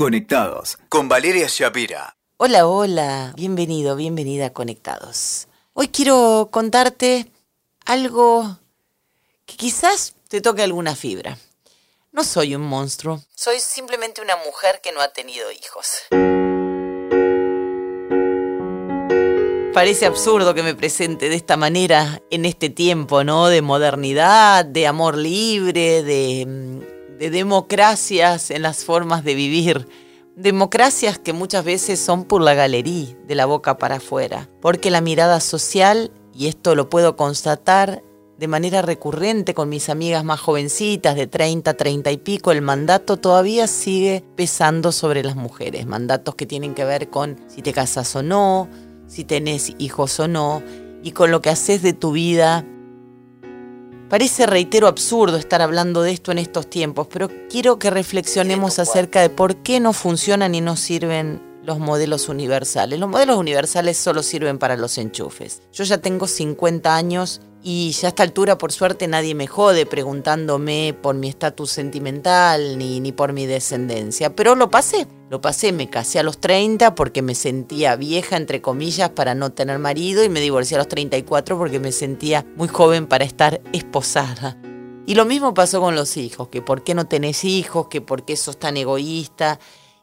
Conectados con Valeria Shapira. Hola, hola, bienvenido, bienvenida a Conectados. Hoy quiero contarte algo que quizás te toque alguna fibra. No soy un monstruo, soy simplemente una mujer que no ha tenido hijos. Parece absurdo que me presente de esta manera en este tiempo, ¿no? De modernidad, de amor libre, de, de democracias en las formas de vivir. Democracias que muchas veces son por la galería, de la boca para afuera. Porque la mirada social, y esto lo puedo constatar de manera recurrente con mis amigas más jovencitas de 30, 30 y pico, el mandato todavía sigue pesando sobre las mujeres. Mandatos que tienen que ver con si te casas o no, si tenés hijos o no, y con lo que haces de tu vida. Parece, reitero, absurdo estar hablando de esto en estos tiempos, pero quiero que reflexionemos acerca de por qué no funcionan y no sirven los modelos universales. Los modelos universales solo sirven para los enchufes. Yo ya tengo 50 años y ya a esta altura, por suerte, nadie me jode preguntándome por mi estatus sentimental ni, ni por mi descendencia. Pero lo pasé, lo pasé, me casé a los 30 porque me sentía vieja, entre comillas, para no tener marido y me divorcié a los 34 porque me sentía muy joven para estar esposada. Y lo mismo pasó con los hijos, que por qué no tenés hijos, que por qué sos tan egoísta.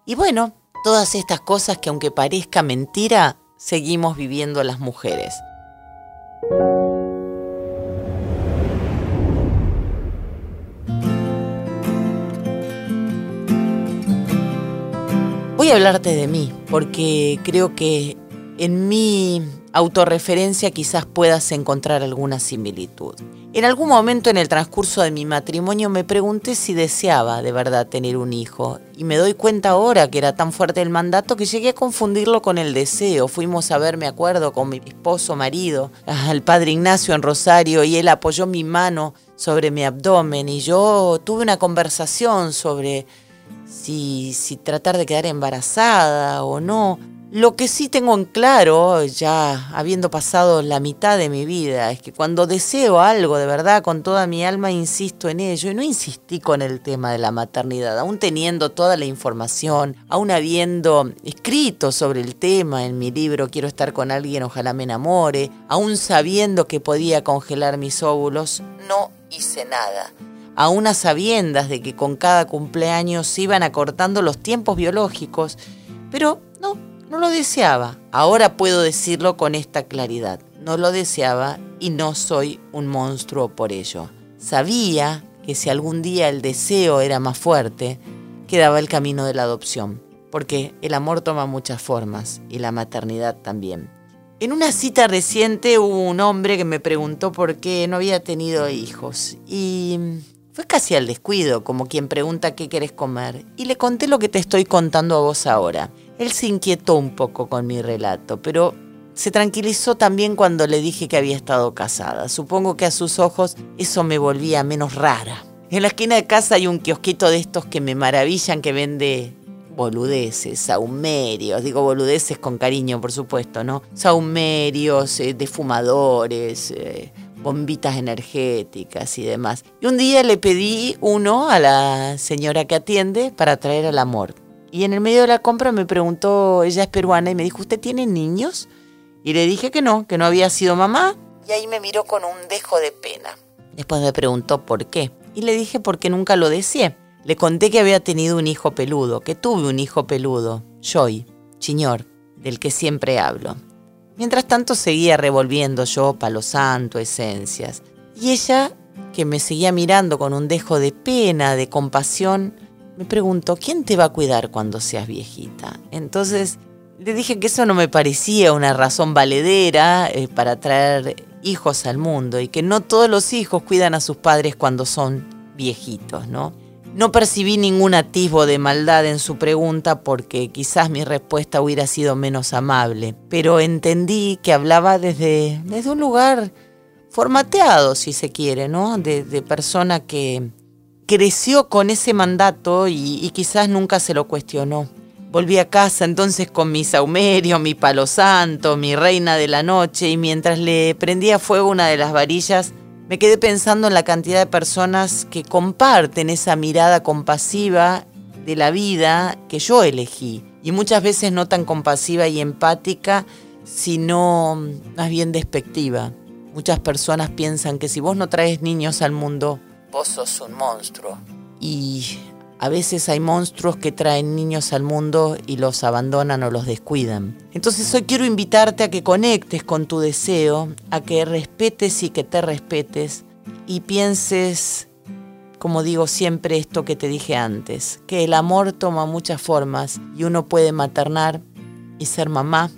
Y bueno, todas estas cosas que aunque parezca mentira, seguimos viviendo las mujeres. Voy hablarte de mí, porque creo que en mi autorreferencia quizás puedas encontrar alguna similitud. En algún momento en el transcurso de mi matrimonio me pregunté si deseaba de verdad tener un hijo y me doy cuenta ahora que era tan fuerte el mandato que llegué a confundirlo con el deseo. Fuimos a ver, me acuerdo, con mi esposo, marido, al padre Ignacio en Rosario y él apoyó mi mano sobre mi abdomen y yo tuve una conversación sobre si, si tratar de quedar embarazada o no. Lo que sí tengo en claro, ya habiendo pasado la mitad de mi vida, es que cuando deseo algo de verdad con toda mi alma, insisto en ello. Y no insistí con el tema de la maternidad, aún teniendo toda la información, aún habiendo escrito sobre el tema en mi libro Quiero estar con alguien, ojalá me enamore, aún sabiendo que podía congelar mis óvulos, no hice nada a unas sabiendas de que con cada cumpleaños se iban acortando los tiempos biológicos, pero no, no lo deseaba. Ahora puedo decirlo con esta claridad. No lo deseaba y no soy un monstruo por ello. Sabía que si algún día el deseo era más fuerte, quedaba el camino de la adopción, porque el amor toma muchas formas y la maternidad también. En una cita reciente hubo un hombre que me preguntó por qué no había tenido hijos y fue casi al descuido, como quien pregunta qué querés comer, y le conté lo que te estoy contando a vos ahora. Él se inquietó un poco con mi relato, pero se tranquilizó también cuando le dije que había estado casada. Supongo que a sus ojos eso me volvía menos rara. En la esquina de casa hay un kiosquito de estos que me maravillan que vende boludeces, saumerios, digo boludeces con cariño, por supuesto, ¿no? Saumerios, eh, defumadores, eh, bombitas energéticas y demás. Y un día le pedí uno a la señora que atiende para traer al amor. Y en el medio de la compra me preguntó, ella es peruana, y me dijo, ¿usted tiene niños? Y le dije que no, que no había sido mamá. Y ahí me miró con un dejo de pena. Después me preguntó por qué. Y le dije porque nunca lo deseé. Le conté que había tenido un hijo peludo, que tuve un hijo peludo, Joy, Chiñor, del que siempre hablo. Mientras tanto seguía revolviendo yo palo santo, esencias. Y ella, que me seguía mirando con un dejo de pena, de compasión, me preguntó, ¿quién te va a cuidar cuando seas viejita? Entonces le dije que eso no me parecía una razón valedera eh, para traer hijos al mundo y que no todos los hijos cuidan a sus padres cuando son viejitos, ¿no? No percibí ningún atisbo de maldad en su pregunta porque quizás mi respuesta hubiera sido menos amable, pero entendí que hablaba desde, desde un lugar formateado, si se quiere, ¿no? De, persona que creció con ese mandato y, y quizás nunca se lo cuestionó. Volví a casa entonces con mi saumerio, mi palo santo, mi reina de la noche y mientras le prendía fuego una de las varillas, me quedé pensando en la cantidad de personas que comparten esa mirada compasiva de la vida que yo elegí. Y muchas veces no tan compasiva y empática, sino más bien despectiva. Muchas personas piensan que si vos no traes niños al mundo, vos sos un monstruo. Y a veces hay monstruos que traen niños al mundo y los abandonan o los descuidan. Entonces hoy quiero invitarte a que conectes con tu deseo, a que respetes y que te respetes y pienses, como digo siempre esto que te dije antes, que el amor toma muchas formas y uno puede maternar y ser mamá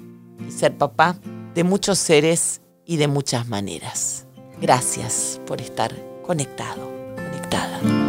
y ser papá de muchos seres y de muchas maneras. Gracias por estar conectado, conectada.